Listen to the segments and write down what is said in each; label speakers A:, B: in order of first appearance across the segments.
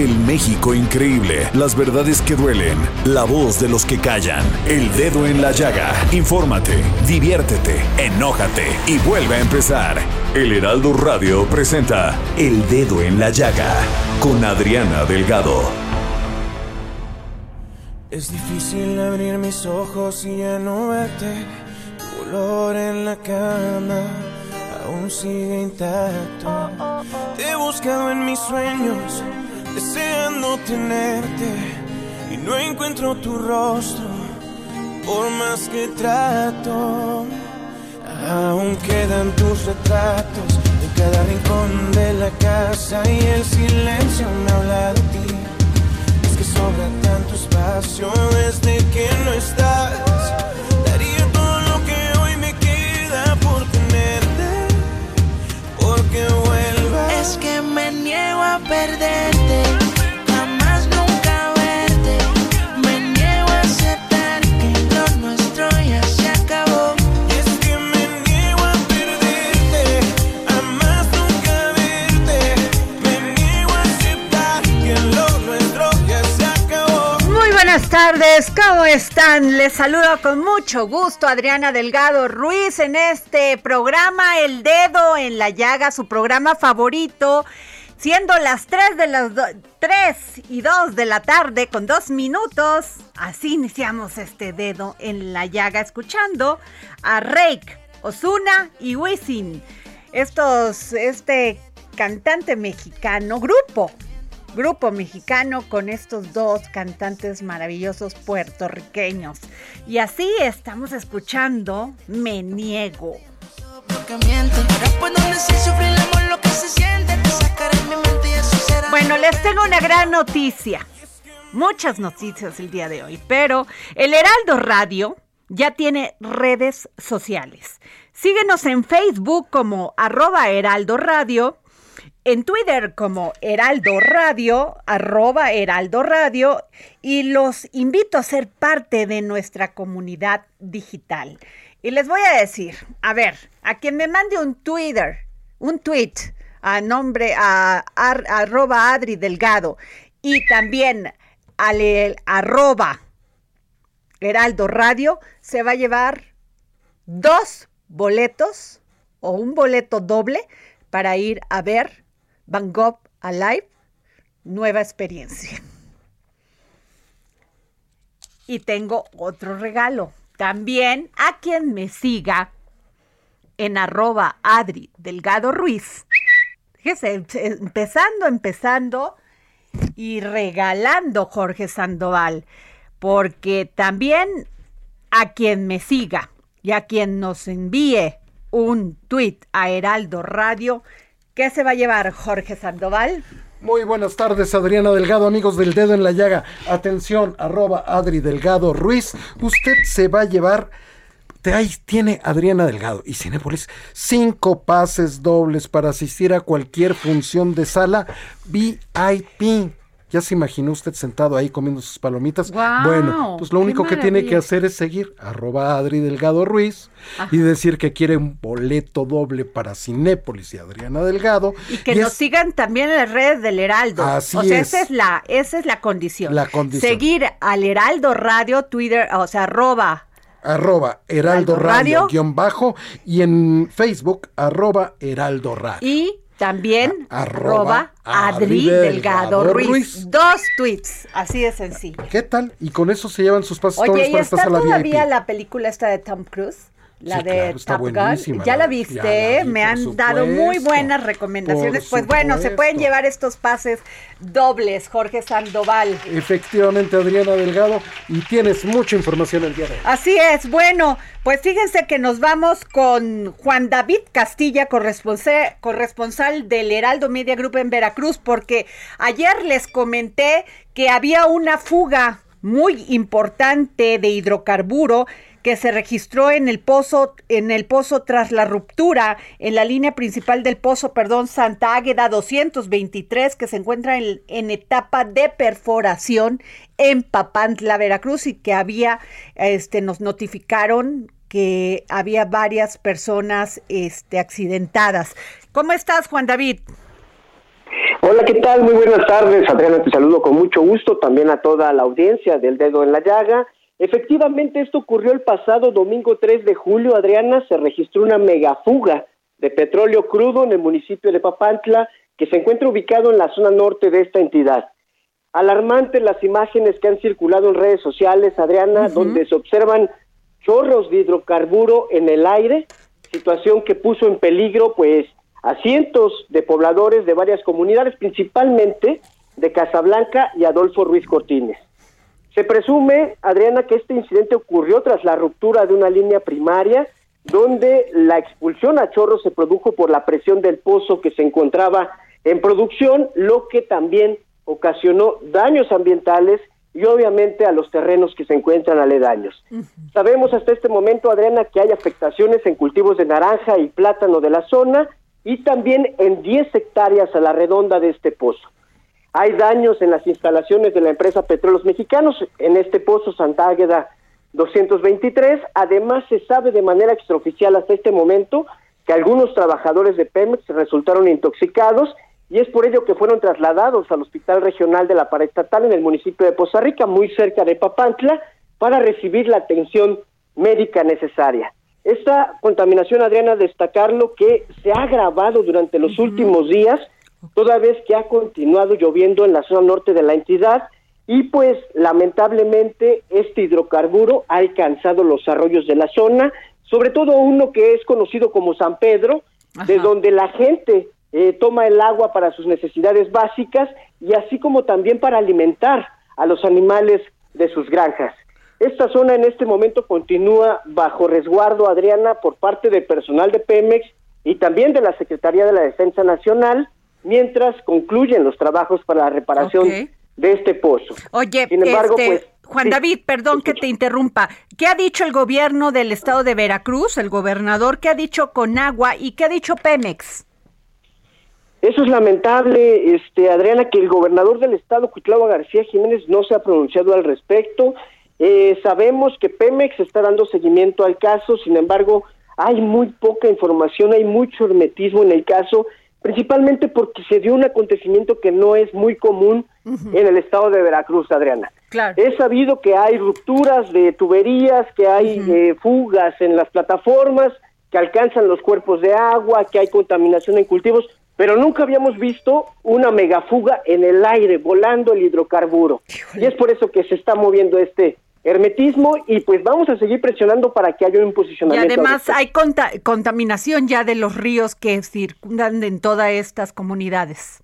A: El México increíble, las verdades que duelen, la voz de los que callan, el dedo en la llaga. Infórmate, diviértete, enójate y vuelve a empezar. El Heraldo Radio presenta El Dedo en la Llaga con Adriana Delgado.
B: Es difícil abrir mis ojos y ya no verte. Tu olor en la cama aún sigue intacto. Te he buscado en mis sueños, deseando tenerte. Y no encuentro tu rostro, por más que trato. Aún quedan tus retratos en cada rincón de la casa y el silencio me habla de ti. Es que sobra tanto espacio desde
C: ¿cómo están? Les saludo con mucho gusto Adriana Delgado Ruiz en este programa El Dedo en la Llaga, su programa favorito, siendo las 3 de las 3 y 2 de la tarde con dos minutos. Así iniciamos este Dedo en la Llaga, escuchando a Rake, Osuna y Wisin. Estos, este cantante mexicano, grupo grupo mexicano con estos dos cantantes maravillosos puertorriqueños. Y así estamos escuchando Me Niego. Bueno, les tengo una gran noticia. Muchas noticias el día de hoy, pero el Heraldo Radio ya tiene redes sociales. Síguenos en Facebook como arroba Heraldo Radio en Twitter como Heraldo Radio, arroba Heraldo Radio, y los invito a ser parte de nuestra comunidad digital. Y les voy a decir, a ver, a quien me mande un Twitter, un tweet a nombre, a, ar- arroba Adri Delgado, y también al el- arroba Heraldo Radio, se va a llevar dos boletos o un boleto doble para ir a ver Van Alive, nueva experiencia. Y tengo otro regalo. También a quien me siga en arroba Adri Delgado Ruiz. Fíjese, em- empezando, empezando y regalando Jorge Sandoval. Porque también a quien me siga y a quien nos envíe un tweet a Heraldo Radio, ¿qué se va a llevar Jorge Sandoval?
D: Muy buenas tardes, Adriana Delgado, amigos del dedo en la llaga. Atención, arroba Adri Delgado Ruiz. Usted se va a llevar. ahí tiene Adriana Delgado y Cinépolis cinco pases dobles para asistir a cualquier función de sala VIP. ¿Ya se imaginó usted sentado ahí comiendo sus palomitas? Bueno, pues lo
C: ¡Qué
D: único que tiene que hacer es seguir arroba Adri Delgado Ruiz y decir que quiere un boleto doble para Cinépolis y Adriana Delgado.
C: Y que
D: Y
C: nos
D: es-
C: sigan también en las redes del Heraldo.
D: Así
C: o sea,
D: es.
C: esa es la, esa es la condición.
D: La condición.
C: Seguir al Heraldo Radio, Twitter, o sea, arroba
D: arroba Heraldo
C: Heraldo Radio.
D: Radio, guion bajo y en Facebook arroba Heraldo Radio.
C: y también
D: A-
C: arroba Adri
D: Adri
C: Delgado
D: Delgado
C: Ruiz.
D: Ruiz.
C: Dos tweets, así de sencillo.
D: ¿Qué tal? Y con eso se llevan sus dobles
C: Oye, ¿y
D: para esta
C: está
D: sala
C: todavía la película esta de Tom Cruise? La
D: Sí,
C: de
D: claro,
C: Top Gun. Ya
D: la-
C: viste,
D: ya la vi,
C: me han dado muy buenas recomendaciones. Pues bueno, se pueden llevar estos pases dobles, Jorge Sandoval.
D: Efectivamente, Adriana Delgado, y tienes mucha información el día de hoy.
C: Así es, bueno, pues fíjense que nos vamos con Juan David Castilla, corresponsal, corresponsal del Heraldo Media Group en Veracruz, porque ayer les comenté que había una fuga muy importante de hidrocarburo que se registró en el pozo en el pozo tras la ruptura en la línea principal del pozo, perdón, Santa Águeda 223 que se encuentra en, en etapa de perforación en Papantla, Veracruz y que había este nos notificaron que había varias personas este accidentadas. ¿Cómo estás, Juan David?
E: Hola, ¿qué tal? Muy buenas tardes. Adriana, te saludo con mucho gusto, también a toda la audiencia del Dedo en la Llaga. Efectivamente, esto ocurrió el pasado domingo 3 de julio, Adriana, se registró una megafuga de petróleo crudo en el municipio de Papantla, que se encuentra ubicado en la zona norte de esta entidad. Alarmantes las imágenes que han circulado en redes sociales, Adriana, donde se observan chorros de hidrocarburo en el aire, situación que puso en peligro, pues, a cientos de pobladores de varias comunidades, principalmente de Casablanca y Adolfo Ruiz Cortines. Se presume, Adriana, que este incidente ocurrió tras la ruptura de una línea primaria, donde la expulsión a chorro se produjo por la presión del pozo que se encontraba en producción, lo que también ocasionó daños ambientales y obviamente a los terrenos que se encuentran aledaños. Sabemos hasta este momento, Adriana, que hay afectaciones en cultivos de naranja y plátano de la zona y también en 10 hectáreas a la redonda de este pozo. Hay daños en las instalaciones de la empresa Petróleos Mexicanos en este pozo Santa Águeda 223. Además, se sabe de manera extraoficial hasta este momento que algunos trabajadores de Pemex resultaron intoxicados y es por ello que fueron trasladados al Hospital Regional de la Paraestatal en el municipio de Poza Rica, muy cerca de Papantla, para recibir la atención médica necesaria. Esta contaminación, Adriana, destacarlo que se ha agravado durante los últimos días, toda vez que ha continuado lloviendo en la zona norte de la entidad y pues lamentablemente este hidrocarburo ha alcanzado los arroyos de la zona, sobre todo uno que es conocido como San Pedro, de donde la gente eh, toma el agua para sus necesidades básicas y así como también para alimentar a los animales de sus granjas. Esta zona en este momento continúa bajo resguardo, Adriana, por parte del personal de Pemex y también de la Secretaría de la Defensa Nacional, mientras concluyen los trabajos para la reparación de este pozo.
C: Oye,
E: Sin embargo,
C: este,
E: pues,
C: Juan David, perdón que te interrumpa. ¿Qué ha dicho el gobierno del estado de Veracruz, el gobernador? ¿Qué ha dicho Conagua y qué ha dicho Pemex?
E: Eso es lamentable, este Adriana, que el gobernador del estado, Cuitlava García Jiménez, no se ha pronunciado al respecto. Eh, sabemos que Pemex está dando seguimiento al caso, sin embargo, hay muy poca información, hay mucho hermetismo en el caso, principalmente porque se dio un acontecimiento que no es muy común en el estado de Veracruz, Adriana.
C: Claro.
E: Es sabido que hay rupturas de tuberías, que hay eh, fugas en las plataformas, que alcanzan los cuerpos de agua, que hay contaminación en cultivos, pero nunca habíamos visto una megafuga en el aire, volando el hidrocarburo. Y es por eso que se está moviendo este hermetismo y pues vamos a seguir presionando para que haya un
C: Y
E: posicionamiento.
C: además
E: adecuado.
C: hay conta- contaminación ya de los ríos que circundan en todas estas comunidades.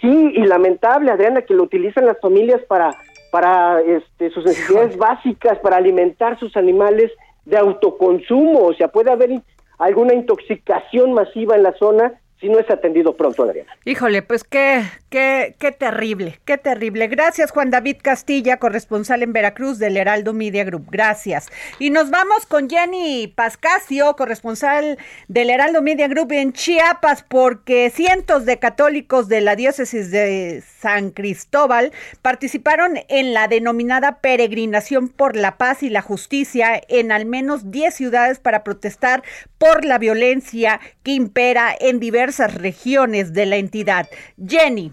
E: Sí, y lamentable, Adriana, que lo utilizan las familias para, para este, sus necesidades básicas, para alimentar sus animales de autoconsumo. O sea, puede haber alguna intoxicación masiva en la zona si no es atendido pronto, Adriana.
C: Híjole, pues qué, qué, qué terrible, qué terrible. Gracias, Juan David Castilla, corresponsal en Veracruz del Heraldo Media Group. Gracias. Y nos vamos con Jenny Pascasio, corresponsal del Heraldo Media Group en Chiapas, porque cientos de católicos de la diócesis de San Cristóbal participaron en la denominada peregrinación por la paz y la justicia en al menos 10 ciudades para protestar por la violencia que impera en diversas regiones de la entidad. Jenny.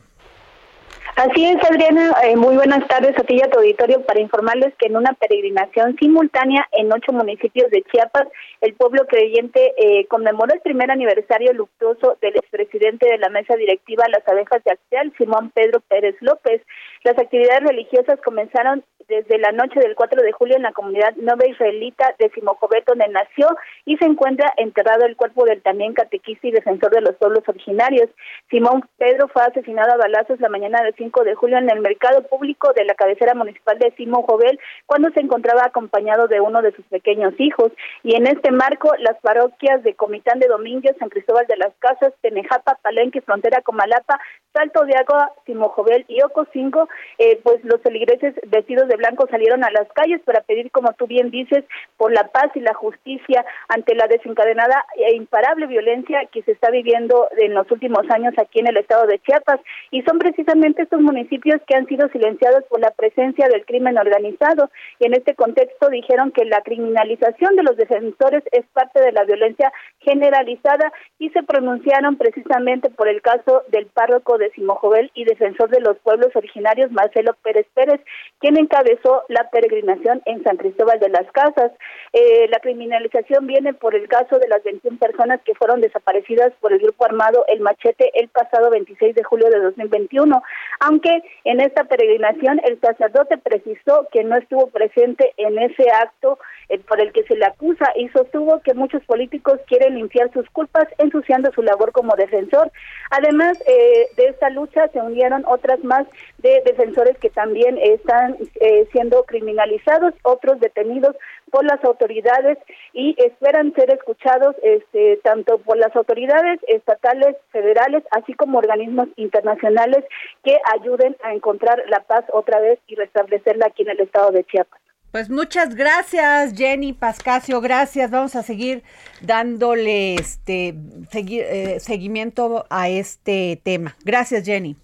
F: Así es, Adriana. Eh, muy buenas tardes a ti y a tu auditorio para informarles que en una peregrinación simultánea en ocho municipios de Chiapas, el pueblo creyente eh, conmemoró el primer aniversario luctuoso del expresidente de la mesa directiva Las Abejas de Acteal, Simón Pedro Pérez López. Las actividades religiosas comenzaron desde la noche del 4 de julio en la comunidad nueva israelita de Simojovet, donde nació y se encuentra enterrado el cuerpo del también catequista y defensor de los pueblos originarios. Simón Pedro fue asesinado a balazos la mañana del 5 de julio en el mercado público de la cabecera municipal de Simojovel cuando se encontraba acompañado de uno de sus pequeños hijos. Y en este marco, las parroquias de Comitán de Domínguez, San Cristóbal de las Casas, Tenejapa, Palenque, Frontera Comalapa, Salto de Agua, Simojovel y Ocosingo, eh, pues los feligreses vestidos de blanco salieron a las calles para pedir, como tú bien dices, por la paz y la justicia ante la desencadenada e imparable violencia que se está viviendo en los últimos años aquí en el estado de Chiapas. Y son precisamente estos municipios que han sido silenciados por la presencia del crimen organizado. Y en este contexto dijeron que la criminalización de los defensores es parte de la violencia generalizada y se pronunciaron precisamente por el caso del párroco de Simojovel y defensor de los pueblos originarios, Marcelo Pérez Pérez, quien encabezó la peregrinación en San Cristóbal de las Casas. Eh, la criminalización viene por el caso de las 21 personas que fueron desaparecidas por el grupo armado El Machete el pasado 26 de julio de 2021, aunque en esta peregrinación el sacerdote precisó que no estuvo presente en ese acto eh, por el que se le acusa y sostuvo que muchos políticos quieren limpiar sus culpas ensuciando su labor como defensor. Además eh, de esta lucha se unieron otras más de defensores que también están eh, siendo criminalizados, otros detenidos por las autoridades y esperan ser escuchados este, tanto por las autoridades estatales, federales, así como organismos internacionales que ayuden a encontrar la paz otra vez y restablecerla aquí en el estado de Chiapas.
C: Pues muchas gracias, Jenny Pascasio, gracias. Vamos a seguir dándole este eh, seguimiento a este tema. Gracias, Jenny.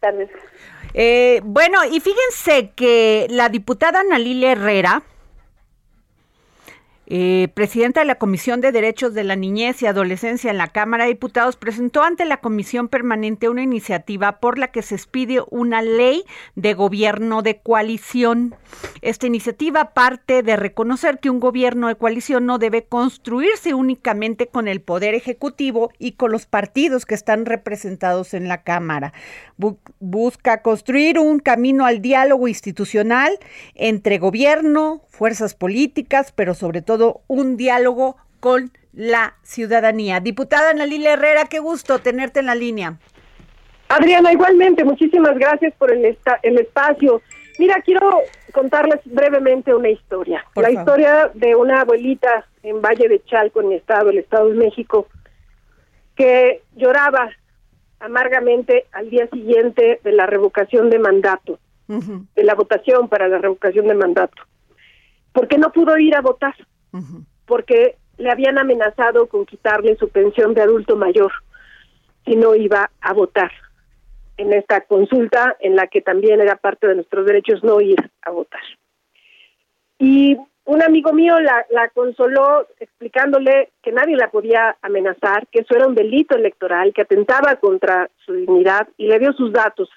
F: Tardes.
C: Eh, bueno, y fíjense que la diputada Ana Herrera eh, presidenta de la Comisión de Derechos de la Niñez y Adolescencia en la Cámara de Diputados, presentó ante la Comisión Permanente una iniciativa por la que se expide una ley de gobierno de coalición. Esta iniciativa parte de reconocer que un gobierno de coalición no debe construirse únicamente con el Poder Ejecutivo y con los partidos que están representados en la Cámara. busca construir un camino al diálogo institucional entre gobierno, fuerzas políticas, pero sobre todo un diálogo con la ciudadanía. Diputada Ana Herrera, qué gusto tenerte en la línea.
G: Adriana, igualmente, muchísimas gracias por el, el espacio. Mira, quiero contarles brevemente una historia. la historia de una abuelita en Valle de Chalco, en mi estado, el Estado de México, que lloraba amargamente al día siguiente de la revocación de mandato, de la votación para la revocación de mandato porque no pudo ir a votar, porque le habían amenazado con quitarle su pensión de adulto mayor si no iba a votar en esta consulta en la que también era parte de nuestros derechos no ir a votar. Y un amigo mío la, la consoló explicándole que nadie la podía amenazar, que eso era un delito electoral, que atentaba contra su dignidad y le dio sus datos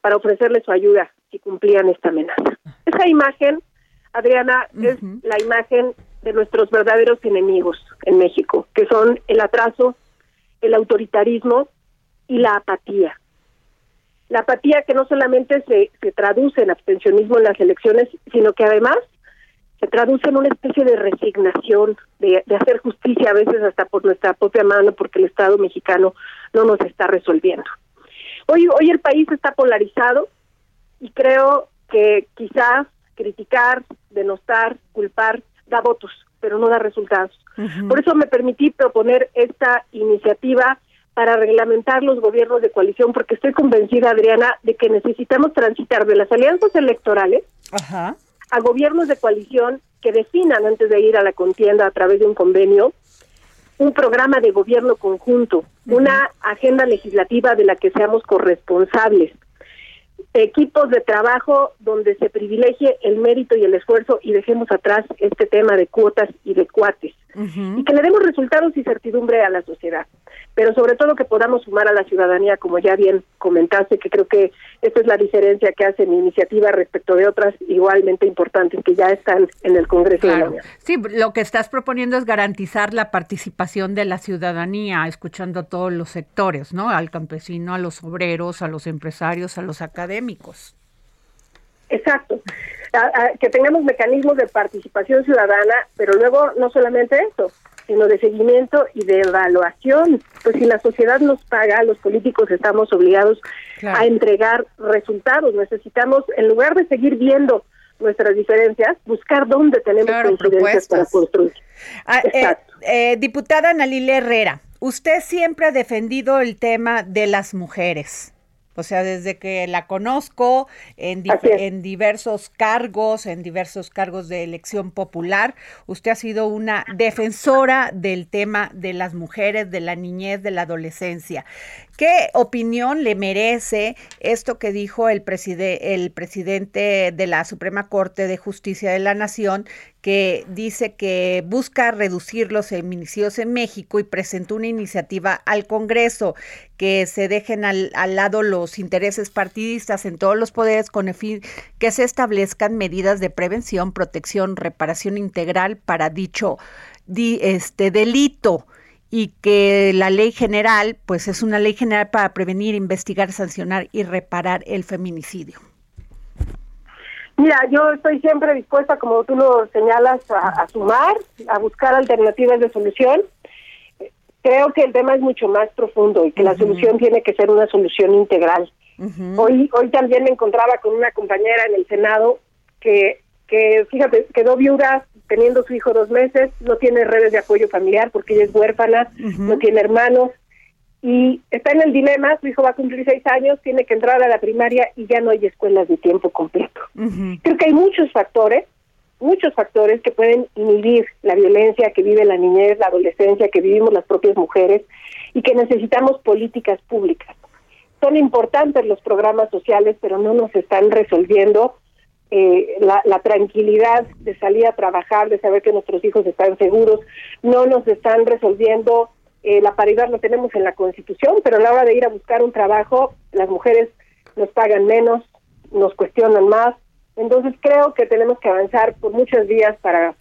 G: para ofrecerle su ayuda si cumplían esta amenaza. Esa imagen Adriana, es la imagen de nuestros verdaderos enemigos en México, que son el atraso, el autoritarismo y la apatía. La apatía que no solamente se, se traduce en abstencionismo en las elecciones, sino que además se traduce en una especie de resignación, de, de hacer justicia a veces hasta por nuestra propia mano, porque el Estado mexicano no nos está resolviendo. Hoy, hoy el país está polarizado y creo que quizás criticar, denostar, culpar, da votos, pero no da resultados. Por eso me permití proponer esta iniciativa para reglamentar los gobiernos de coalición, porque estoy convencida, Adriana, de que necesitamos transitar de las alianzas electorales a gobiernos de coalición que definan antes de ir a la contienda a través de un convenio un programa de gobierno conjunto, una agenda legislativa de la que seamos corresponsables, equipos de trabajo donde se privilegie el mérito y el esfuerzo y dejemos atrás este tema de cuotas y de cuates y que le demos resultados y certidumbre a la sociedad, pero sobre todo que podamos sumar a la ciudadanía, como ya bien comentaste, que creo que esta es la diferencia que hace mi iniciativa respecto de otras igualmente importantes que ya están en el Congreso de la Unión.
C: Sí, lo que estás proponiendo es garantizar la participación de la ciudadanía, escuchando a todos los sectores, ¿no? Al campesino, a los obreros, a los empresarios, a los académicos.
G: Exacto. que tengamos mecanismos de participación ciudadana, pero luego no solamente eso, sino de seguimiento y de evaluación. Pues si la sociedad nos paga, los políticos estamos obligados a entregar resultados. Necesitamos, en lugar de seguir viendo nuestras diferencias, buscar dónde tenemos claro, para construir.
C: Ah, eh, eh, diputada Analile Herrera, usted siempre ha defendido el tema de las mujeres. O sea, desde que la conozco en, en, diversos cargos, en diversos cargos de elección popular, usted ha sido una defensora del tema de las mujeres, de la niñez, de la adolescencia. ¿Qué opinión le merece esto que dijo el, el presidente de la Suprema Corte de Justicia de la Nación, que dice que busca reducir los feminicidios en México y presentó una iniciativa al Congreso que se dejen al, lado los intereses partidistas en todos los poderes con el fin que se establezcan medidas de prevención, protección, reparación integral para dicho este delito y que la ley general, pues es una ley general para prevenir, investigar, sancionar y reparar el feminicidio.
G: Mira, yo estoy siempre dispuesta, como tú lo señalas, a, sumar, a buscar alternativas de solución. Creo que el tema es mucho más profundo y que la solución tiene que ser una solución integral. Hoy hoy también me encontraba con una compañera en el Senado que, que fíjate, quedó viuda teniendo su hijo dos meses, no tiene redes de apoyo familiar porque ella es huérfana, no tiene hermanos y está en el dilema, su hijo va a cumplir seis años, tiene que entrar a la primaria y ya no hay escuelas de tiempo completo. Creo que hay muchos factores, muchos factores que pueden inhibir la violencia que vive la niñez, la adolescencia, que vivimos las propias mujeres y que necesitamos políticas públicas. Son importantes los programas sociales, pero no nos están resolviendo eh, la, tranquilidad de salir a trabajar, de saber que nuestros hijos están seguros, no nos están resolviendo, eh, la paridad lo tenemos en la Constitución, pero a la hora de ir a buscar un trabajo, las mujeres nos pagan menos, nos cuestionan más, entonces creo que tenemos que avanzar por muchos días para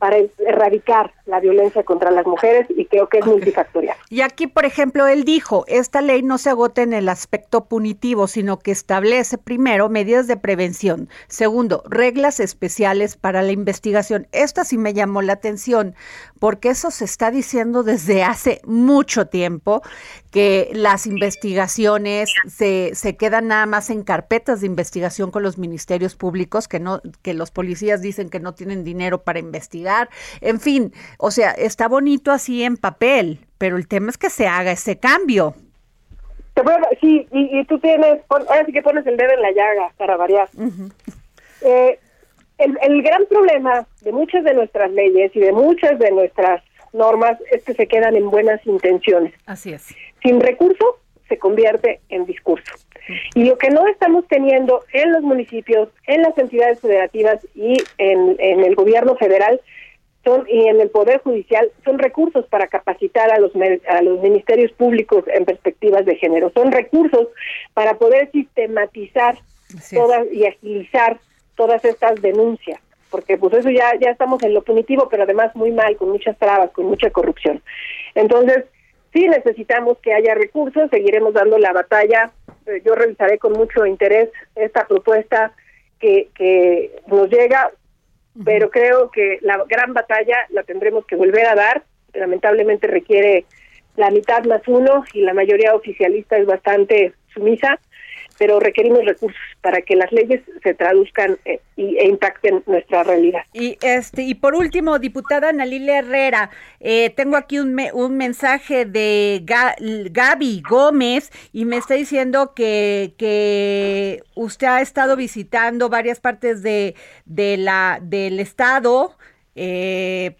G: para erradicar la violencia contra las mujeres y creo que es multifactorial.
C: Y aquí, por ejemplo, él dijo, esta ley no se agota en el aspecto punitivo, sino que establece primero medidas de prevención, segundo, reglas especiales para la investigación. Esto sí me llamó la atención, porque eso se está diciendo desde hace mucho tiempo, que las investigaciones se, se quedan nada más en carpetas de investigación con los ministerios públicos, que no, que los policías dicen que no tienen dinero para investigar, en fin, o sea, está bonito así en papel, pero el tema es que se haga ese cambio.
G: Sí, y, tú tienes, ahora sí que pones el dedo en la llaga para variar. Eh, el, el gran problema de muchas de nuestras leyes y de muchas de nuestras normas es que se quedan en buenas intenciones.
C: Así es.
G: Sin recursos se convierte en discurso. Y lo que no estamos teniendo en los municipios, en las entidades federativas y en, el gobierno federal son y en el poder judicial son recursos para capacitar a los a los ministerios públicos en perspectivas de género, son recursos para poder sistematizar todas y agilizar todas estas denuncias porque pues eso ya ya estamos en lo punitivo, pero además muy mal, con muchas trabas, con mucha corrupción. Entonces, sí necesitamos que haya recursos, seguiremos dando la batalla. Eh, yo revisaré con mucho interés esta propuesta que, que nos llega, pero creo que la gran batalla la tendremos que volver a dar. Lamentablemente requiere la mitad más uno y la mayoría oficialista es bastante sumisa pero requerimos recursos para que las leyes se traduzcan y, e impacten nuestra realidad.
C: Y este y por último, diputada Nalile Herrera, eh, tengo aquí un, un mensaje de Gaby Gómez y me está diciendo que, que usted ha estado visitando varias partes de, de la del estado eh,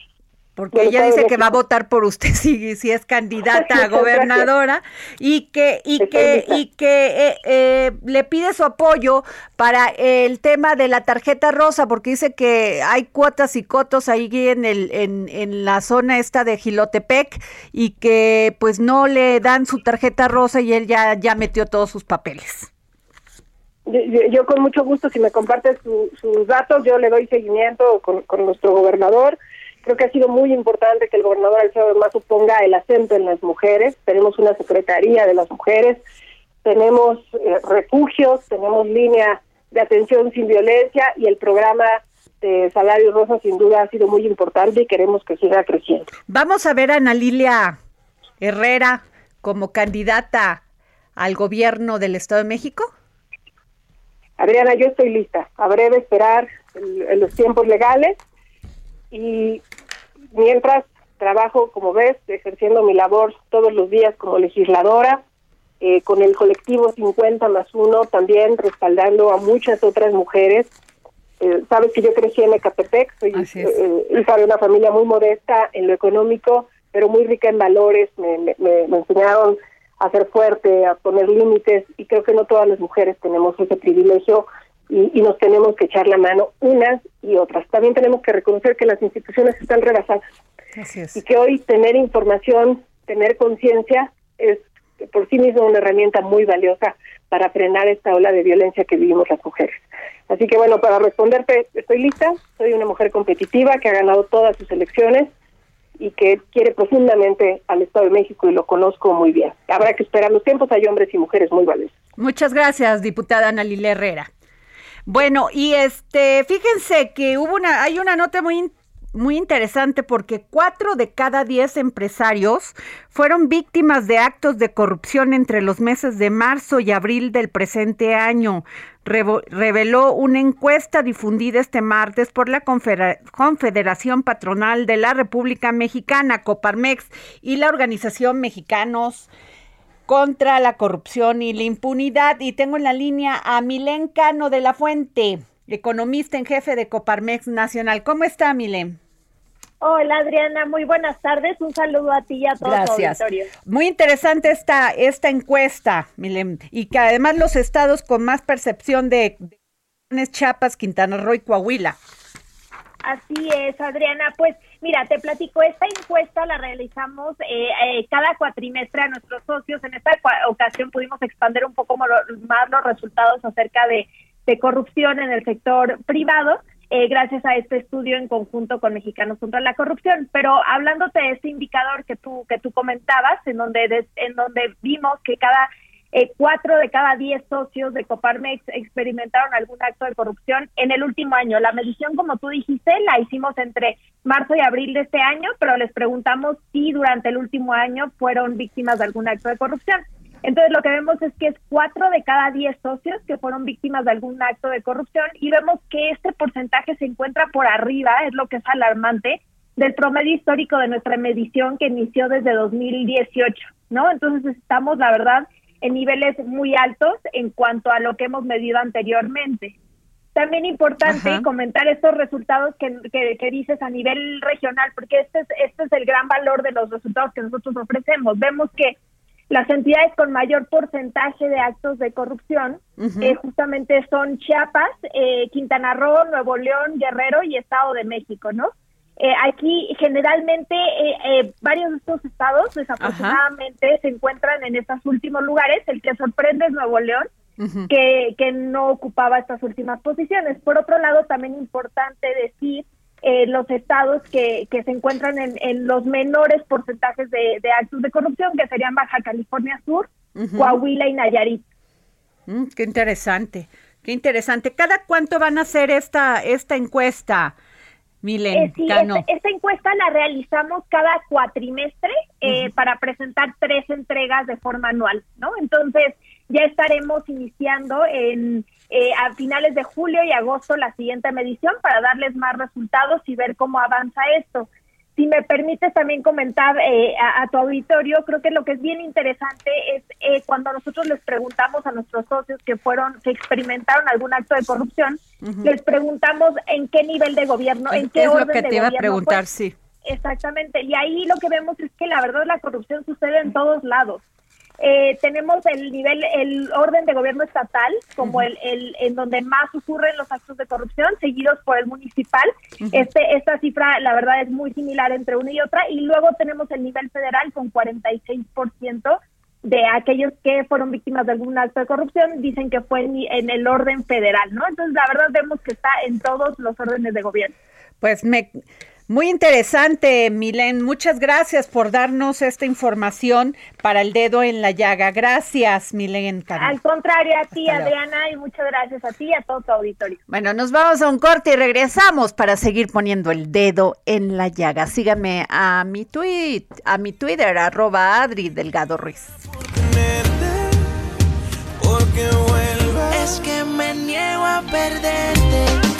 C: porque ella dice que va a votar por usted si, si es candidata a gobernadora y que y que y que eh, eh, le pide su apoyo para el tema de la tarjeta rosa porque dice que hay cuotas y cotos ahí en el en, en la zona esta de Gilotepec y que pues no le dan su tarjeta rosa y él ya ya metió todos sus papeles.
G: Yo, con mucho gusto, si me compartes sus datos, yo le doy seguimiento con, con nuestro gobernador Creo que ha sido muy importante que el gobernador Alfredo Mazo ponga el acento en las mujeres. Tenemos una secretaría de las mujeres, tenemos eh, refugios, tenemos línea de atención sin violencia y el programa de Salario Rosa sin duda ha sido muy importante y queremos que siga creciendo.
C: Vamos a ver a Ana Lilia Herrera como candidata al gobierno del Estado de México.
G: Adriana, yo estoy lista. Habré de esperar en los tiempos legales y mientras trabajo, como ves, ejerciendo mi labor todos los días como legisladora, eh, con el colectivo 50 más 1, también respaldando a muchas otras mujeres. Eh, sabes que yo crecí en Ecatepec, soy eh, hija de una familia muy modesta en lo económico, pero muy rica en valores, me, me, me enseñaron a ser fuerte, a poner límites, y creo que no todas las mujeres tenemos ese privilegio y, y, nos tenemos que echar la mano unas y otras. También tenemos que reconocer que las instituciones están rebasadas y que hoy tener información, tener conciencia es por sí mismo una herramienta muy valiosa para frenar esta ola de violencia que vivimos las mujeres. Así que bueno, para responderte, estoy lista, soy una mujer competitiva que ha ganado todas sus elecciones y que quiere profundamente al Estado de México y lo conozco muy bien. Habrá que esperar los tiempos, hay hombres y mujeres muy valiosos.
C: Muchas gracias, diputada Ana Lila Herrera. Bueno, y este, fíjense que hubo una, hay una nota muy muy interesante porque cuatro de cada diez empresarios fueron víctimas de actos de corrupción entre los meses de marzo y abril del presente año. reveló una encuesta difundida este martes por la Confederación Patronal de la República Mexicana, Coparmex, y la Organización Mexicanos contra la Corrupción y la Impunidad. Y tengo en la línea a Milen Cano de la Fuente economista en jefe de Coparmex Nacional. ¿Cómo está, Milen?
H: Hola Adriana, muy buenas tardes. Un saludo a ti y a todo Gracias. auditorio.
C: Muy interesante esta, esta encuesta, Milen, y que además los estados con más percepción de, de Chiapas, Quintana Roo y Coahuila.
H: Así es, Adriana. Pues mira, te platico, esta encuesta la realizamos eh, eh, cada cuatrimestre a nuestros socios. En esta ocasión pudimos expandir un poco más los resultados acerca de corrupción en el sector privado. Eh, gracias a este estudio en conjunto con Mexicanos contra la Corrupción. Pero hablándote de este indicador que tú que tú comentabas, en donde en donde vimos que cada eh, cuatro de cada diez socios de Coparmex experimentaron algún acto de corrupción en el último año. La medición, como tú dijiste, la hicimos entre marzo y abril de este año, pero les preguntamos si durante el último año fueron víctimas de algún acto de corrupción. Entonces lo que vemos es que es cuatro de cada diez socios que fueron víctimas de algún acto de corrupción y vemos que este porcentaje se encuentra por arriba, es lo que es alarmante, del promedio histórico de nuestra medición que inició desde 2018, ¿no? Entonces estamos, la verdad, en niveles muy altos en cuanto a lo que hemos medido anteriormente. También importante comentar estos resultados que, que, que, dices a nivel regional, porque este es, este es el gran valor de los resultados que nosotros ofrecemos. Vemos que las entidades con mayor porcentaje de actos de corrupción eh, justamente son Chiapas, eh, Quintana Roo, Nuevo León, Guerrero y Estado de México, ¿no? Eh, aquí generalmente varios de estos estados desafortunadamente se encuentran en estos últimos lugares. El que sorprende es Nuevo León, que, que no ocupaba estas últimas posiciones. Por otro lado, también importante decir eh, los estados que, que se encuentran en, en los menores porcentajes de, actos de corrupción, que serían Baja California Sur, Coahuila y Nayarit.
C: Mm, qué interesante, qué interesante. ¿Cada cuánto van a hacer esta, esta encuesta? Milen,
H: eh, esta, encuesta la realizamos cada cuatrimestre eh, para presentar tres entregas de forma anual, ¿no? Entonces, ya estaremos iniciando en eh, a finales de julio y agosto la siguiente medición para darles más resultados y ver cómo avanza esto. Si me permites también comentar eh, a, tu auditorio, creo que lo que es bien interesante es eh, cuando nosotros les preguntamos a nuestros socios que fueron, que experimentaron algún acto de corrupción, les preguntamos en qué nivel de gobierno, en qué
C: es
H: orden
C: lo que
H: te
C: iba a preguntar, sí.
H: Exactamente, y ahí lo que vemos es que la verdad la corrupción sucede en todos lados. Eh, tenemos el nivel, el orden de gobierno estatal como el, el, en donde más ocurren los actos de corrupción, seguidos por el municipal. Este, esta cifra, la verdad, es muy similar entre una y otra. Y luego tenemos el nivel federal con 46% de aquellos que fueron víctimas de algún acto de corrupción, dicen que fue en el orden federal, ¿no? Entonces, la verdad, vemos que está en todos los órdenes de gobierno.
C: Pues me Muy interesante, Milen. Muchas gracias por darnos esta información para el dedo en la llaga. Gracias, Milen.
H: Al contrario, a ti, Adriana, y muchas gracias a ti y a todo tu auditorio.
C: Bueno, nos vamos a un corte y regresamos para seguir poniendo el dedo en la llaga. Síganme a mi tweet, a mi Twitter, arroba Adri Delgado Ruiz.
I: Es que me niego a perderte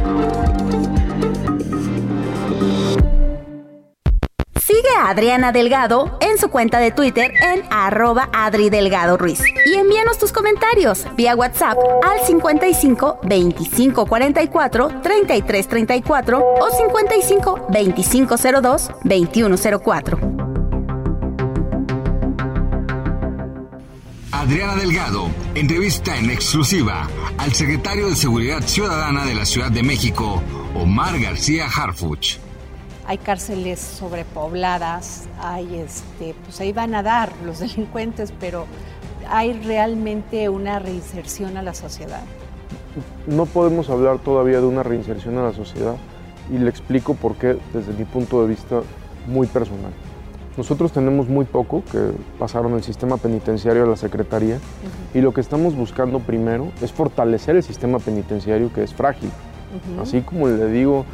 J: Sigue a Adriana Delgado en su cuenta de Twitter en arroba Adri Delgado Ruiz. Y envíanos tus comentarios vía WhatsApp al 55 25 44 33 34 o 55 25 02 21 04.
K: Adriana Delgado entrevista en exclusiva al secretario de Seguridad Ciudadana de la Ciudad de México, Omar García Harfuch
C: hay cárceles sobrepobladas, hay este, pues ahí van a dar los delincuentes, pero hay realmente una reinserción a la sociedad.
L: No podemos hablar todavía de una reinserción a la sociedad y le explico por qué desde mi punto de vista muy personal. Nosotros tenemos muy poco que pasaron el sistema penitenciario a la Secretaría y lo que estamos buscando primero es fortalecer el sistema penitenciario que es frágil. Así como le digo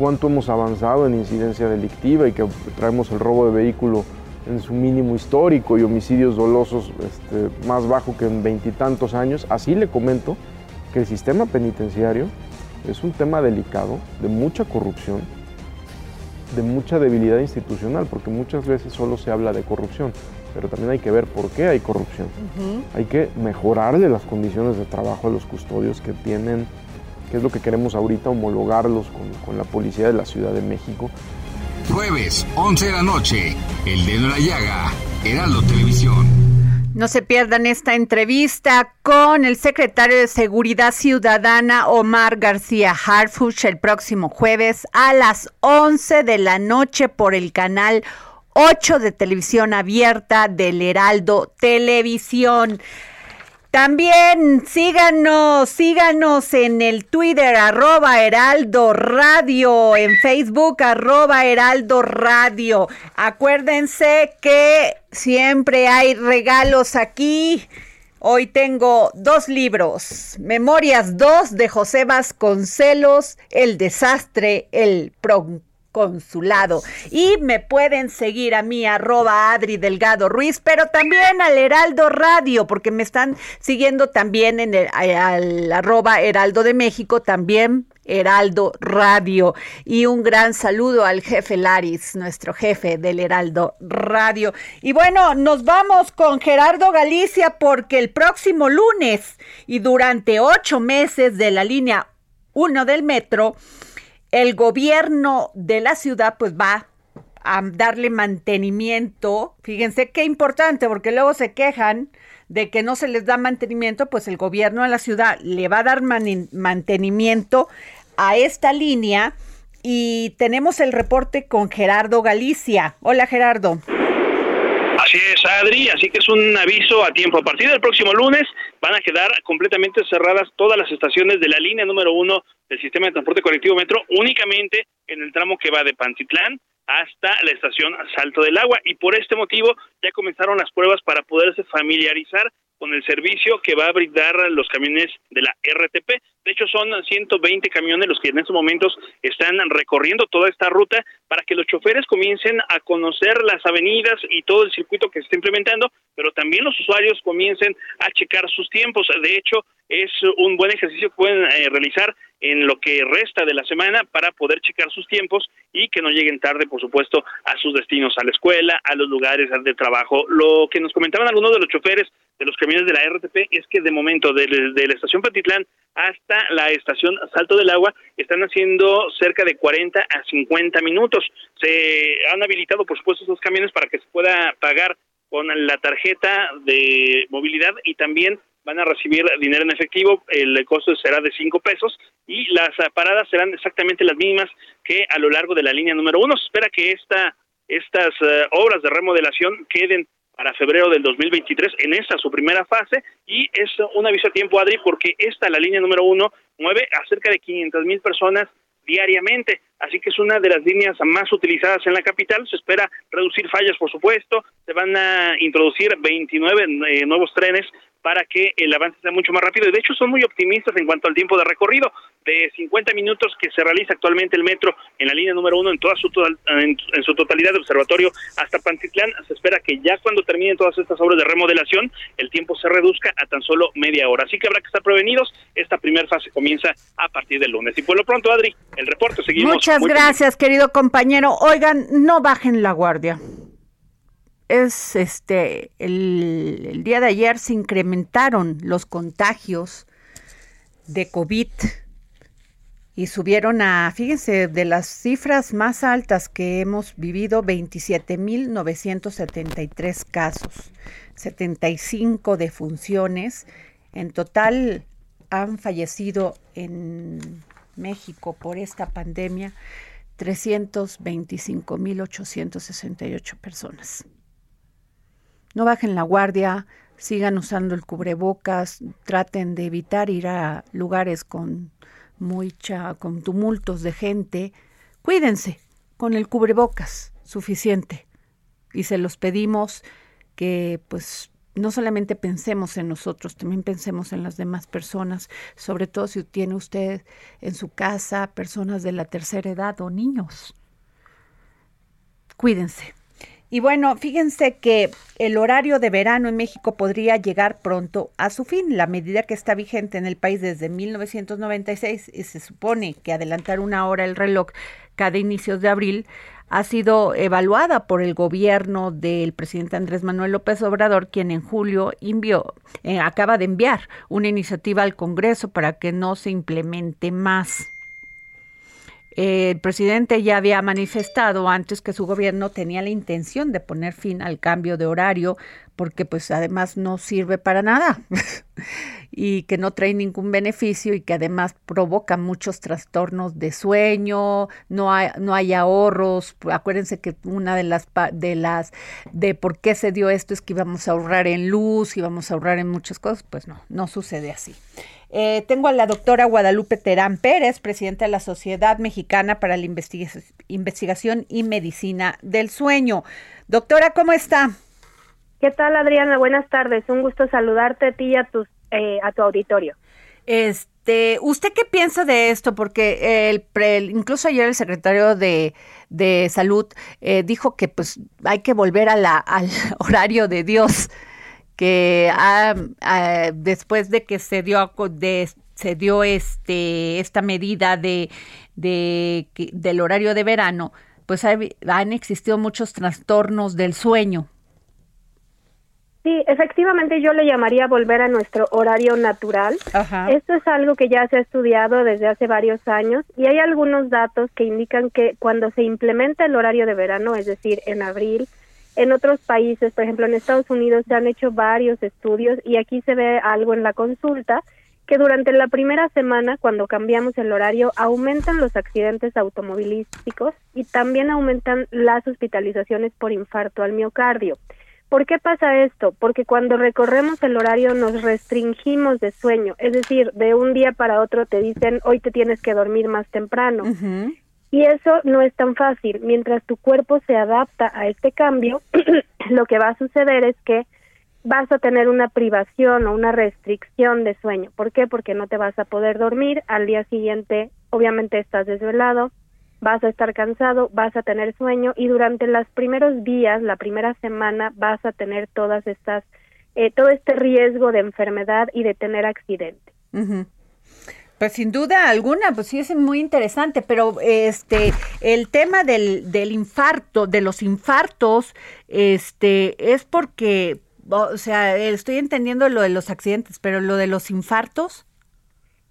L: cuánto hemos avanzado en incidencia delictiva y que traemos el robo de vehículo en su mínimo histórico y homicidios dolosos este, más bajo que en veintitantos años. Así le comento que el sistema penitenciario es un tema delicado, de mucha corrupción, de mucha debilidad institucional, porque muchas veces solo se habla de corrupción, pero también hay que ver por qué hay corrupción. Hay que mejorarle las condiciones de trabajo a los custodios que tienen que es lo que queremos ahorita, homologarlos con, la policía de la Ciudad de México.
K: Jueves, 11 de la noche, El Dedo en la Llaga, Heraldo Televisión.
C: No se pierdan esta entrevista con el secretario de Seguridad Ciudadana Omar García Harfuch el próximo jueves a las 11 de la noche por el canal 8 de televisión abierta del Heraldo Televisión. También síganos, síganos en el Twitter arroba Heraldo Radio, en Facebook arroba Heraldo Radio. Acuérdense que siempre hay regalos aquí. Hoy tengo dos libros, Memorias 2 de José Vasconcelos, El desastre, el consulado. Y me pueden seguir a mí, arroba Adri Delgado Ruiz, pero también al Heraldo Radio, porque me están siguiendo también en el al arroba Heraldo de México, también Heraldo Radio. Y un gran saludo al jefe Laris, nuestro jefe del Heraldo Radio. Y bueno, nos vamos con Gerardo Galicia porque el próximo lunes y durante ocho meses de la línea 1 del metro, el gobierno de la ciudad pues va a darle mantenimiento. Fíjense qué importante, porque luego se quejan de que no se les da mantenimiento, pues el gobierno de la ciudad le va a dar mantenimiento a esta línea y tenemos el reporte con Gerardo Galicia. Hola Gerardo.
M: Así es, Adri, así que es un aviso a tiempo. A partir del próximo lunes van a quedar completamente cerradas todas las estaciones de la línea número uno del sistema de transporte colectivo metro, únicamente en el tramo que va de Pantitlán hasta la estación Salto del Agua. Y por este motivo ya comenzaron las pruebas para poderse familiarizar con el servicio que va a brindar los camiones de la RTP. De hecho, son 120 camiones los que en estos momentos están recorriendo toda esta ruta para que los choferes comiencen a conocer las avenidas y todo el circuito que se está implementando, pero también los usuarios comiencen a checar sus tiempos. De hecho, es un buen ejercicio que pueden eh, realizar en lo que resta de la semana para poder checar sus tiempos y que no lleguen tarde, por supuesto, a sus destinos, a la escuela, a los lugares de trabajo. Lo que nos comentaban algunos de los choferes de los camiones de la RTP es que de momento de, la estación Patitlán hasta la estación Salto del Agua están haciendo cerca de 40 a 50 minutos. Se han habilitado, por supuesto, esos camiones para que se pueda pagar con la tarjeta de movilidad y también van a recibir dinero en efectivo, el costo será de 5 pesos y las paradas serán exactamente las mismas que a lo largo de la línea número uno. Se espera que esta, estas eh, obras de remodelación queden para febrero del 2023 en esta su primera fase y es un aviso a tiempo Adri porque esta la línea número uno mueve a cerca de 500 mil personas diariamente, así que es una de las líneas más utilizadas en la capital. Se espera reducir fallas, por supuesto. Se van a introducir 29 eh, nuevos trenes para que el avance sea mucho más rápido. Y de hecho son muy optimistas en cuanto al tiempo de recorrido. De 50 minutos que se realiza actualmente el metro en la línea número uno en toda su, en, su totalidad de observatorio hasta Pantitlán, se espera que ya cuando terminen todas estas obras de remodelación, el tiempo se reduzca a tan solo media hora. Así que habrá que estar prevenidos. Esta primera fase comienza a partir del lunes. Y por lo pronto, Adri, el reporte seguimos.
C: Muchas gracias, querido compañero. Oigan, no bajen la guardia es este el, día de ayer se incrementaron los contagios de COVID y subieron a, fíjense, de las cifras más altas que hemos vivido, 27.973 casos, 75 defunciones. En total han fallecido en México por esta pandemia 325.868 personas no bajen la guardia, sigan usando el cubrebocas, traten de evitar ir a lugares con mucha, con tumultos de gente. Cuídense con el cubrebocas suficiente. Y se los pedimos que pues no solamente pensemos en nosotros, también pensemos en las demás personas, sobre todo si tiene usted en su casa personas de la tercera edad o niños. Cuídense. Y bueno, fíjense que el horario de verano en México podría llegar pronto a su fin. La medida que está vigente en el país desde 1996 y se supone que adelantar una hora el reloj cada inicios de abril ha sido evaluada por el gobierno del presidente Andrés Manuel López Obrador, quien en julio envió, eh, acaba de enviar una iniciativa al Congreso para que no se implemente más el presidente ya había manifestado antes que su gobierno tenía la intención de poner fin al cambio de horario porque pues además no sirve para nada y que no trae ningún beneficio y que además provoca muchos trastornos de sueño, no hay, no hay ahorros. Acuérdense que una de las de las de por qué se dio esto es que íbamos a ahorrar en luz, íbamos a ahorrar en muchas cosas, pues no, no sucede así. Eh, tengo a la doctora Guadalupe Terán Pérez, presidenta de la Sociedad Mexicana para la Investigación y Medicina del Sueño. Doctora, ¿cómo está?
N: ¿Qué tal, Adriana? Buenas tardes. Un gusto saludarte a ti y a, tus, eh, a tu auditorio.
C: Este, ¿usted qué piensa de esto? Porque el, incluso ayer el secretario de, Salud eh, dijo que pues hay que volver a al horario de Dios, que después de que se dio de, se dio este esta medida de, de del horario de verano, pues han existido muchos trastornos del sueño.
O: Sí, efectivamente yo le llamaría volver a nuestro horario natural. Esto es algo que ya se ha estudiado desde hace varios años y hay algunos datos que indican que cuando se implementa el horario de verano, es decir, en abril, en otros países, por ejemplo en Estados Unidos, se han hecho varios estudios y aquí se ve algo en la consulta que durante la primera semana, cuando cambiamos el horario, aumentan los accidentes automovilísticos y también aumentan las hospitalizaciones por infarto al miocardio. ¿Por qué pasa esto? Porque cuando recorremos el horario nos restringimos de sueño, es decir, de un día para otro te dicen hoy te tienes que dormir más temprano. Y eso no es tan fácil. Mientras tu cuerpo se adapta a este cambio, lo que va a suceder es que vas a tener una privación o una restricción de sueño. ¿Por qué? Porque no te vas a poder dormir, al día siguiente obviamente estás desvelado, vas a estar cansado, vas a tener sueño y durante los primeros días, la primera semana, vas a tener todas estas, eh, todo este riesgo de enfermedad y de tener accidente.
C: Pues sin duda alguna, pues sí es muy interesante, pero este el tema del, del infarto, de los infartos, este es porque o sea, estoy entendiendo lo de los accidentes, pero lo de los infartos.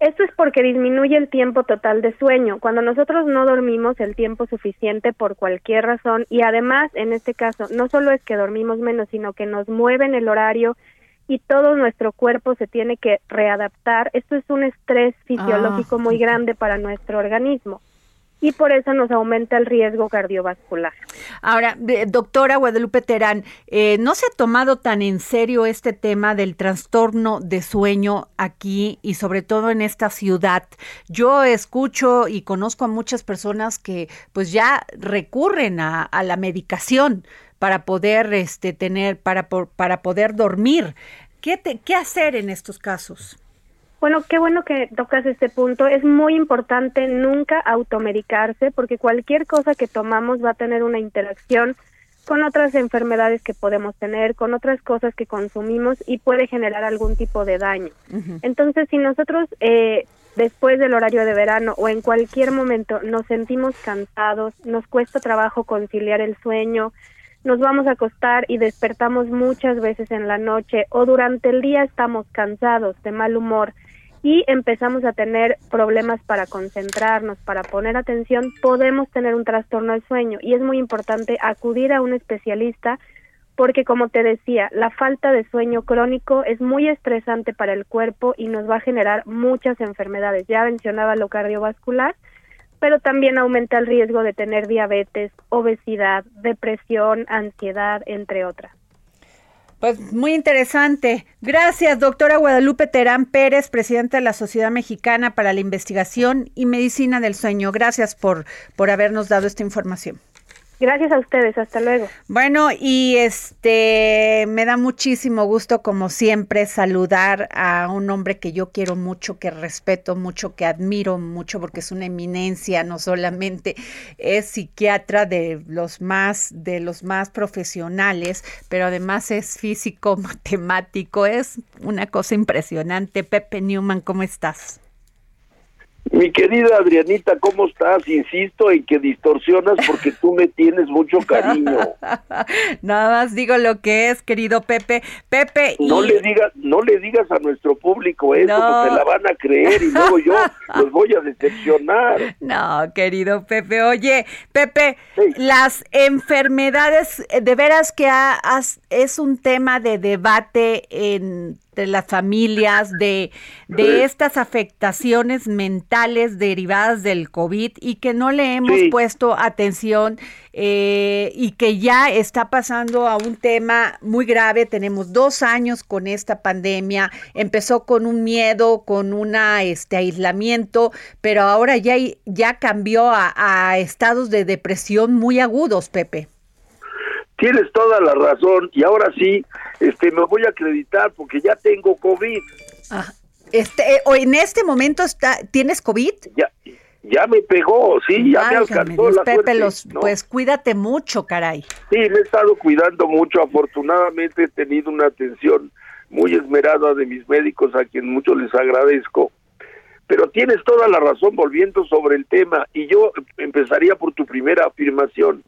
O: Esto es porque disminuye el tiempo total de sueño. Cuando nosotros no dormimos el tiempo suficiente por cualquier razón y además en este caso no solo es que dormimos menos, sino que nos mueven el horario y todo nuestro cuerpo se tiene que readaptar. Esto es un estrés fisiológico muy ah. grande para nuestro organismo y por eso nos aumenta el riesgo cardiovascular.
C: Ahora, doctora Guadalupe Terán, eh, ¿no se ha tomado tan en serio este tema del trastorno de sueño aquí y sobre todo en esta ciudad? Yo escucho y conozco a muchas personas que pues ya recurren a, la medicación para poder este, tener, para, para poder dormir. ¿Qué, ¿Qué hacer en estos casos?
O: Bueno, qué bueno que tocas este punto. Es muy importante nunca automedicarse porque cualquier cosa que tomamos va a tener una interacción con otras enfermedades que podemos tener, con otras cosas que consumimos y puede generar algún tipo de daño. Entonces, si nosotros eh, después del horario de verano o en cualquier momento nos sentimos cansados, nos cuesta trabajo conciliar el sueño, nos vamos a acostar y despertamos muchas veces en la noche o durante el día estamos cansados, de mal humor, y empezamos a tener problemas para concentrarnos, para poner atención, podemos tener un trastorno del sueño y es muy importante acudir a un especialista porque como te decía, la falta de sueño crónico es muy estresante para el cuerpo y nos va a generar muchas enfermedades. Ya mencionaba lo cardiovascular, pero también aumenta el riesgo de tener diabetes, obesidad, depresión, ansiedad, entre otras.
C: Pues muy interesante. Gracias, doctora Guadalupe Terán Pérez, presidenta de la Sociedad Mexicana para la Investigación y Medicina del Sueño. Gracias por, por habernos dado esta información.
O: Gracias a ustedes, hasta luego.
C: Bueno, y este me da muchísimo gusto, como siempre, saludar a un hombre que yo quiero mucho, que respeto mucho, que admiro mucho, porque es una eminencia, no solamente es psiquiatra de los más, de los más profesionales, pero además es físico, matemático, es una cosa impresionante. Pepe Newman, ¿cómo estás?
N: Mi querida Adrianita, ¿cómo estás? Insisto en que distorsionas porque tú me tienes mucho cariño.
C: Nada más digo lo que es, querido Pepe. Pepe.
N: No le digas, no le digas a nuestro público eso, porque la van a creer y luego yo los voy a decepcionar.
C: No, querido Pepe. Oye, Pepe, las enfermedades, de veras que es un tema de debate en las familias, de, de estas afectaciones mentales derivadas del COVID y que no le hemos puesto atención eh, y que ya está pasando a un tema muy grave. Tenemos dos años con esta pandemia, empezó con un miedo, con un este, aislamiento, pero ahora ya, ya cambió a, a estados de depresión muy agudos, Pepe.
N: Tienes toda la razón y ahora sí, este, me voy a acreditar porque ya tengo COVID.
C: Ah, Este, eh, o en este momento está, ¿tienes COVID?
N: Ya, ya me pegó, sí, ya me alcanzó la
C: Pepe,
N: suerte,
C: los-
N: ¿no?
C: pues cuídate mucho, caray.
N: Sí, me he estado cuidando mucho. Afortunadamente he tenido una atención muy esmerada de mis médicos, a quien mucho les agradezco. Pero tienes toda la razón volviendo sobre el tema. Y yo empezaría por tu primera afirmación.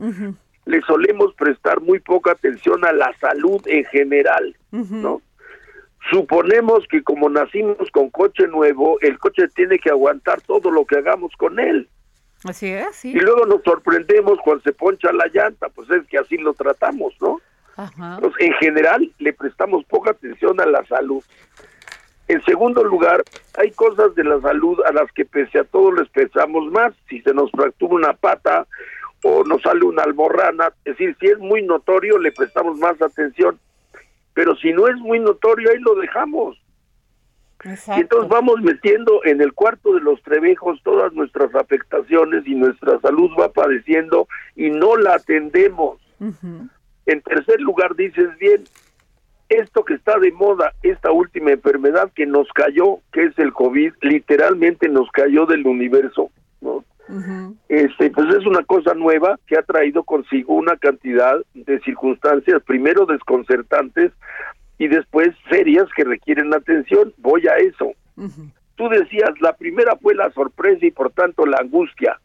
N: Le solemos prestar muy poca atención a la salud en general, ¿no? Suponemos que como nacimos con coche nuevo, el coche tiene que aguantar todo lo que hagamos con él.
C: Así es, sí.
N: Y luego nos sorprendemos cuando se poncha la llanta, pues es que así lo tratamos, ¿no?
C: Ajá.
N: Entonces, en general, le prestamos poca atención a la salud. En segundo lugar, hay cosas de la salud a las que pese a todo les pensamos más. Si se nos fractura una pata o nos sale una alborrana, es decir, si es muy notorio, le prestamos más atención. Pero si no es muy notorio, ahí lo dejamos. Y entonces vamos metiendo en el cuarto de los trebejos todas nuestras afectaciones y nuestra salud va padeciendo y no la atendemos. En tercer lugar, dices bien, esto que está de moda, esta última enfermedad que nos cayó, que es el COVID, literalmente nos cayó del universo, ¿no? Este, pues es una cosa nueva que ha traído consigo una cantidad de circunstancias, primero desconcertantes y después serias que requieren atención. Voy a eso. Tú decías, la primera fue la sorpresa y por tanto la angustia.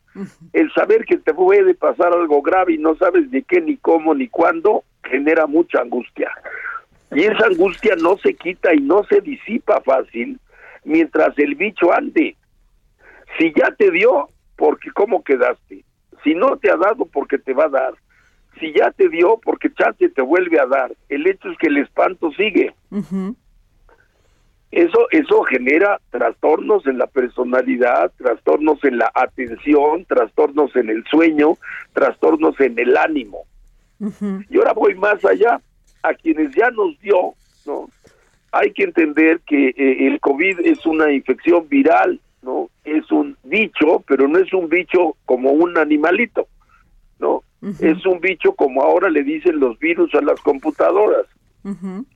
N: El saber que te puede pasar algo grave y no sabes ni qué, ni cómo, ni cuándo, genera mucha angustia. Y esa angustia no se quita y no se disipa fácil mientras el bicho ande. Si ya te dio, porque cómo quedaste. Si no te ha dado, porque te va a dar. Si ya te dio, porque chance te vuelve a dar. El hecho es que el espanto sigue. Eso, eso genera trastornos en la personalidad, trastornos en la atención, trastornos en el sueño, trastornos en el ánimo. Y ahora voy más allá. A quienes ya nos dio, ¿no? Hay que entender que eh, el COVID es una infección viral, ¿no? Es un bicho, pero no es un bicho como un animalito, ¿no? Es un bicho como ahora le dicen los virus a las computadoras.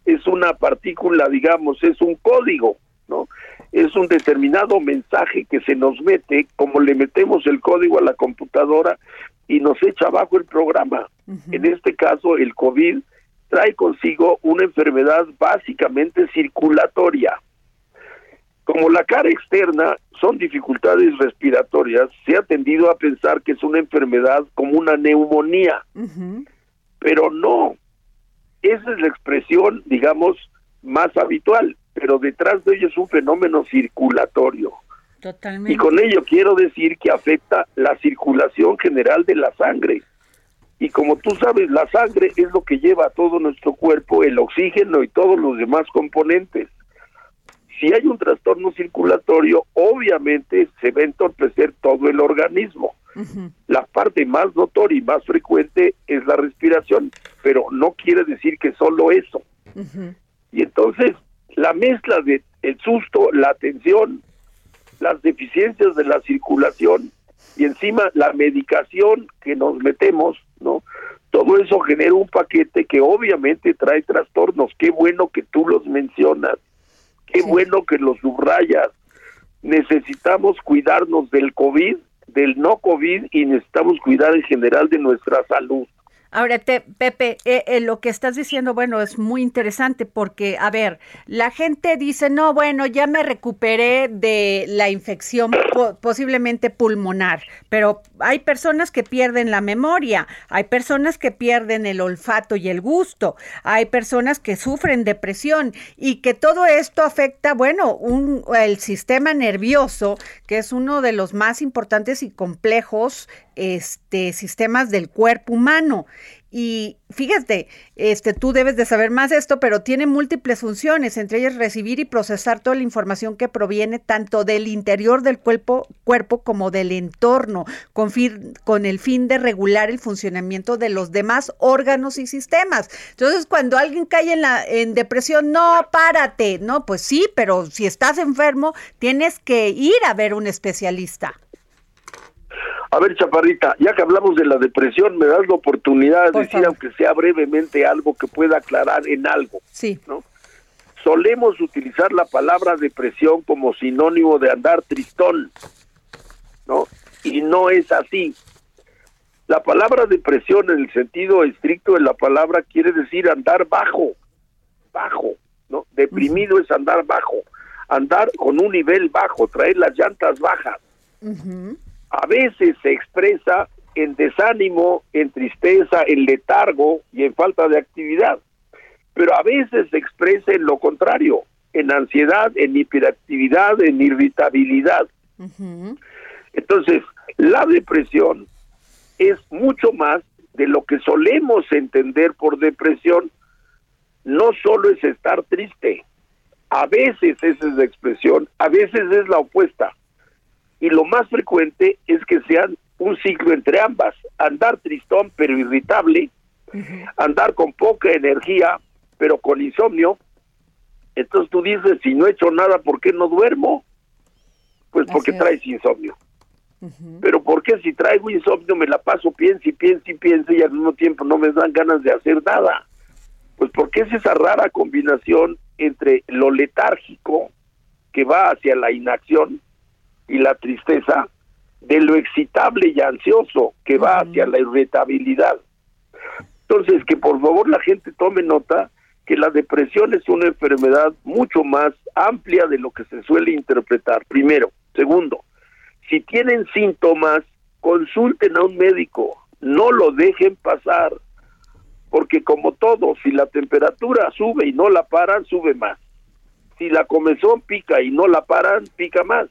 N: Es una partícula, digamos, es un código, ¿no? Es un determinado mensaje que se nos mete, como le metemos el código a la computadora y nos echa abajo el programa. En este caso, el COVID trae consigo una enfermedad básicamente circulatoria. Como la cara externa son dificultades respiratorias, se ha tendido a pensar que es una enfermedad como una neumonía, pero no. Esa es la expresión, digamos, más habitual, pero detrás de ello es un fenómeno circulatorio.
C: Totalmente.
N: Y con ello quiero decir que afecta la circulación general de la sangre. Y como tú sabes, la sangre es lo que lleva a todo nuestro cuerpo el oxígeno y todos los demás componentes. Si hay un trastorno circulatorio, obviamente se va a entorpecer todo el organismo. La parte más notoria y más frecuente es la respiración, pero no quiere decir que solo eso. Y entonces, la mezcla de el susto, la tensión, las deficiencias de la circulación y encima la medicación que nos metemos, ¿no? Todo eso genera un paquete que obviamente trae trastornos. Qué bueno que tú los mencionas. Qué bueno que los subrayas. Necesitamos cuidarnos del COVID, del no COVID y necesitamos cuidar en general de nuestra salud.
C: Ahora, te, Pepe, eh, eh, lo que estás diciendo, bueno, es muy interesante porque, a ver, la gente dice, no, bueno, ya me recuperé de la infección po- posiblemente pulmonar, pero hay personas que pierden la memoria, hay personas que pierden el olfato y el gusto, hay personas que sufren depresión y que todo esto afecta, bueno, un, el sistema nervioso, que es uno de los más importantes y complejos este, sistemas del cuerpo humano. Y fíjate, este, tú debes de saber más esto, pero tiene múltiples funciones, entre ellas recibir y procesar toda la información que proviene tanto del interior del cuerpo, cuerpo como del entorno, con, con el fin de regular el funcionamiento de los demás órganos y sistemas. Entonces, cuando alguien cae en, la, en depresión, no, párate, no, pues sí, pero si estás enfermo, tienes que ir a ver un especialista.
N: A ver, Chaparrita, ya que hablamos de la depresión, me das la oportunidad de
C: Por
N: decir,
C: favor.
N: aunque sea brevemente, algo que pueda aclarar en algo.
C: Sí.
N: ¿no? solemos utilizar la palabra depresión como sinónimo de andar tristón, ¿no? Y no es así. La palabra depresión en el sentido estricto de la palabra quiere decir andar bajo, bajo, ¿no? Deprimido es andar bajo, andar con un nivel bajo, traer las llantas bajas. A veces se expresa en desánimo, en tristeza, en letargo y en falta de actividad pero a veces se expresa en lo contrario, en ansiedad, en hiperactividad, en irritabilidad. Entonces, la depresión es mucho más de lo que solemos entender por depresión. No solo es estar triste, a veces esa es la expresión, a veces es la opuesta. Y lo más frecuente es que sean un ciclo entre ambas, andar tristón pero irritable, andar con poca energía, pero con insomnio. Entonces tú dices, si no he hecho nada, ¿por qué no duermo? Pues porque traes insomnio. Pero ¿por qué si traigo insomnio me la paso piense y piense y piense y al mismo tiempo no me dan ganas de hacer nada? Pues porque es esa rara combinación entre lo letárgico que va hacia la inacción y la tristeza, de lo excitable y ansioso que va hacia la irritabilidad. Entonces, que por favor la gente tome nota que la depresión es una enfermedad mucho más amplia de lo que se suele interpretar, primero. Segundo, si tienen síntomas, consulten a un médico, no lo dejen pasar, porque como todo, si la temperatura sube y no la paran, sube más. Si la comezón pica y no la paran, pica más.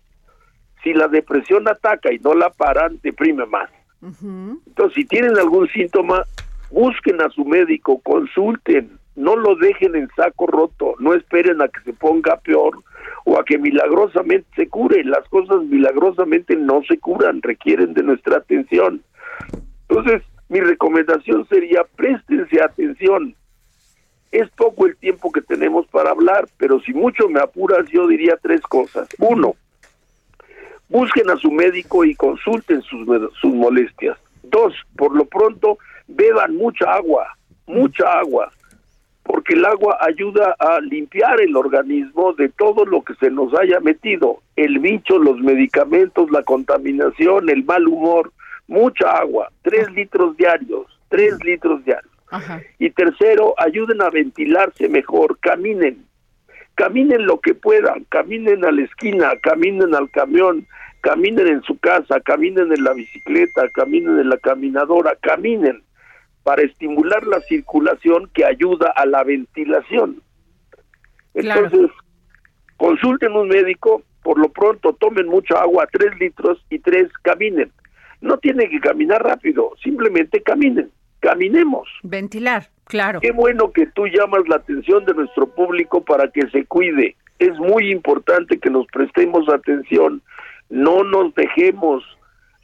N: Si la depresión ataca y no la paran, deprime más. Entonces, si tienen algún síntoma, busquen a su médico, consulten, no lo dejen en saco roto, no esperen a que se ponga peor o a que milagrosamente se cure. Las cosas milagrosamente no se curan, requieren de nuestra atención. Entonces, mi recomendación sería, préstense atención. Es poco el tiempo que tenemos para hablar, pero si mucho me apuras, yo diría tres cosas. Uno, busquen a su médico y consulten sus, sus molestias. Dos, por lo pronto, beban mucha agua, mucha agua porque el agua ayuda a limpiar el organismo de todo lo que se nos haya metido, el bicho, los medicamentos, la contaminación, el mal humor, mucha agua, tres litros diarios, tres litros diarios. Y tercero, ayuden a ventilarse mejor, caminen, caminen lo que puedan, caminen a la esquina, caminen al camión, caminen en su casa, caminen en la bicicleta, caminen en la caminadora, caminen para estimular la circulación que ayuda a la ventilación. Entonces, consulten un médico, por lo pronto tomen mucha agua, tres litros y tres, caminen. No tienen que caminar rápido, simplemente caminen, caminemos.
C: Ventilar, claro.
N: Qué bueno que tú llamas la atención de nuestro público para que se cuide. Es muy importante que nos prestemos atención, no nos dejemos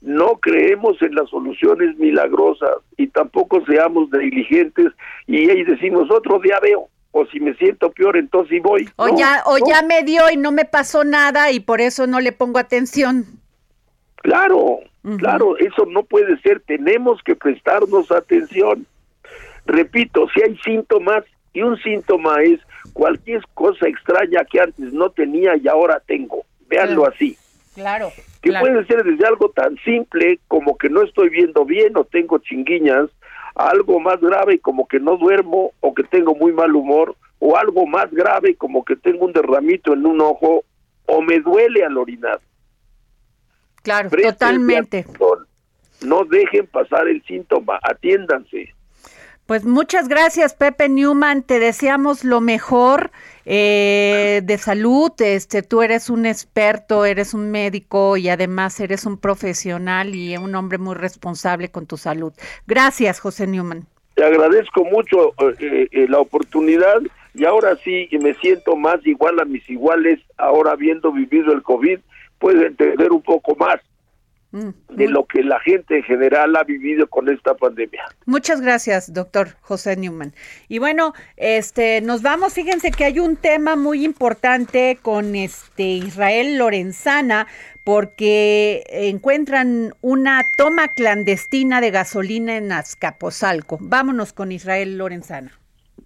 N: no creemos en las soluciones milagrosas y tampoco seamos negligentes y ahí decimos otro día veo o si me siento peor entonces voy.
C: O ya o ya me dio y no me pasó nada y por eso no le pongo atención.
N: Claro, claro, eso no puede ser, tenemos que prestarnos atención. Repito, si hay síntomas y un síntoma es cualquier cosa extraña que antes no tenía y ahora tengo. Véanlo así.
C: Claro.
N: Que puede ser desde algo tan simple como que no estoy viendo bien o tengo chinguiñas, a algo más grave como que no duermo o que tengo muy mal humor, o algo más grave como que tengo un derramito en un ojo o me duele al orinar.
C: Claro, totalmente.
N: No dejen pasar el síntoma, atiéndanse.
C: Pues muchas gracias, Pepe Newman. Te deseamos lo mejor eh, de salud. Este, tú eres un experto, eres un médico y además eres un profesional y un hombre muy responsable con tu salud. Gracias, José Newman.
N: Te agradezco mucho eh, eh, la oportunidad y ahora sí me siento más igual a mis iguales. Ahora habiendo vivido el COVID, puedo entender un poco más de lo que la gente en general ha vivido con esta pandemia.
C: Muchas gracias, doctor José Newman. Y bueno, este, nos vamos. Fíjense que hay un tema muy importante con este Israel Lorenzana, porque encuentran una toma clandestina de gasolina en Azcapotzalco. Vámonos con Israel Lorenzana.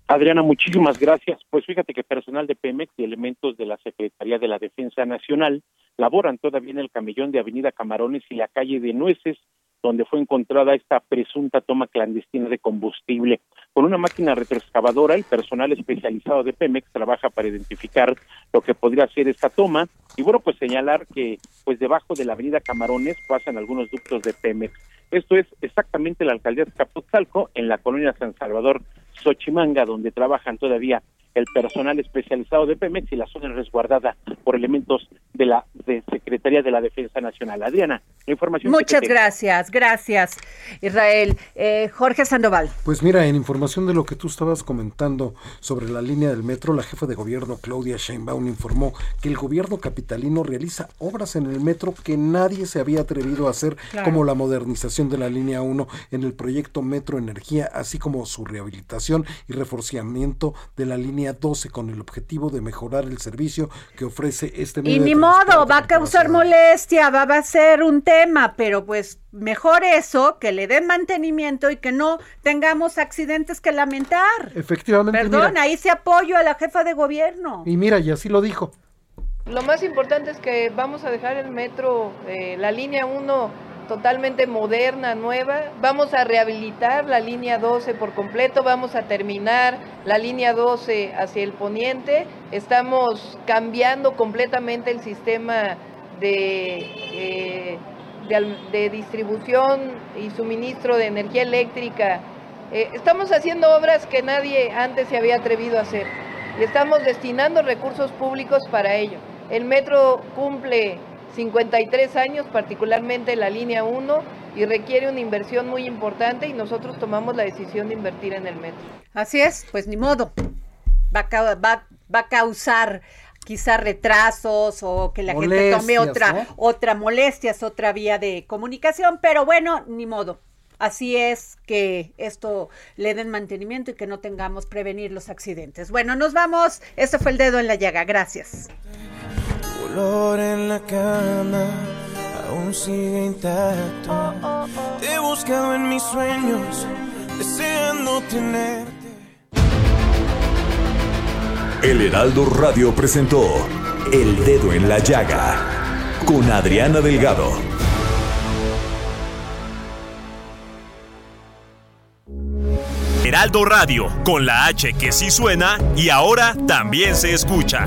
P: Adriana, muchísimas gracias. Pues fíjate que personal de Pemex y elementos de la Secretaría de la Defensa Nacional laboran todavía en el camellón de Avenida Camarones y la calle de Nueces, donde fue encontrada esta presunta toma clandestina de combustible. Con una máquina retroexcavadora, el personal especializado de Pemex trabaja para identificar lo que podría ser esta toma y bueno, pues señalar que pues debajo de la avenida Camarones pasan algunos ductos de Pemex. Esto es exactamente la alcaldía de Capotzalco, en la colonia San Salvador, Xochimanga, donde trabajan todavía el personal especializado de Pemex y la zona resguardada por elementos de la de Secretaría de la Defensa Nacional. Adriana, la información.
C: Muchas gracias, gracias, Israel. Eh, Jorge Sandoval.
D: Pues mira, en información de lo que tú estabas comentando sobre la línea del metro, la jefa de gobierno Claudia Sheinbaum informó que el gobierno capitalino realiza obras en el metro que nadie se había atrevido a hacer, como la modernización de la línea 1 en el proyecto Metro Energía, así como su rehabilitación y reforzamiento de la línea 12 con el objetivo de mejorar el servicio que ofrece este
C: medio. Y ni modo, va a causar molestia, va, a ser un tema, pero pues mejor eso, que le den mantenimiento y que no tengamos accidentes que lamentar.
D: Efectivamente.
C: Perdón, ahí se apoyo a la jefa de gobierno.
D: Y mira, y así lo dijo.
Q: Lo más importante es que vamos a dejar el metro, eh, la línea 1 totalmente moderna, nueva. Vamos a rehabilitar la línea 12 por completo, vamos a terminar la línea 12 hacia el poniente. Estamos cambiando completamente el sistema de, eh, de, distribución y suministro de energía eléctrica. Eh, estamos haciendo obras que nadie antes se había atrevido a hacer y estamos destinando recursos públicos para ello. El metro cumple 53 años, particularmente la línea 1, y requiere una inversión muy importante y nosotros tomamos la decisión de invertir en el metro.
C: Así es, pues ni modo. Va a, va, a causar quizá retrasos o que la gente tome otra, otra molestias, otra vía de comunicación, pero bueno, ni modo. Así es que esto le den mantenimiento y que no tengamos prevenir los accidentes. Bueno, nos vamos. Este fue el dedo en la llaga. Gracias
B: en la cama aún sigue intacto. Te he buscado en mis sueños, deseando tenerte.
A: El Heraldo Radio presentó El Dedo en la Llaga con Adriana Delgado.
R: Heraldo Radio, con la H que sí suena y ahora también se escucha.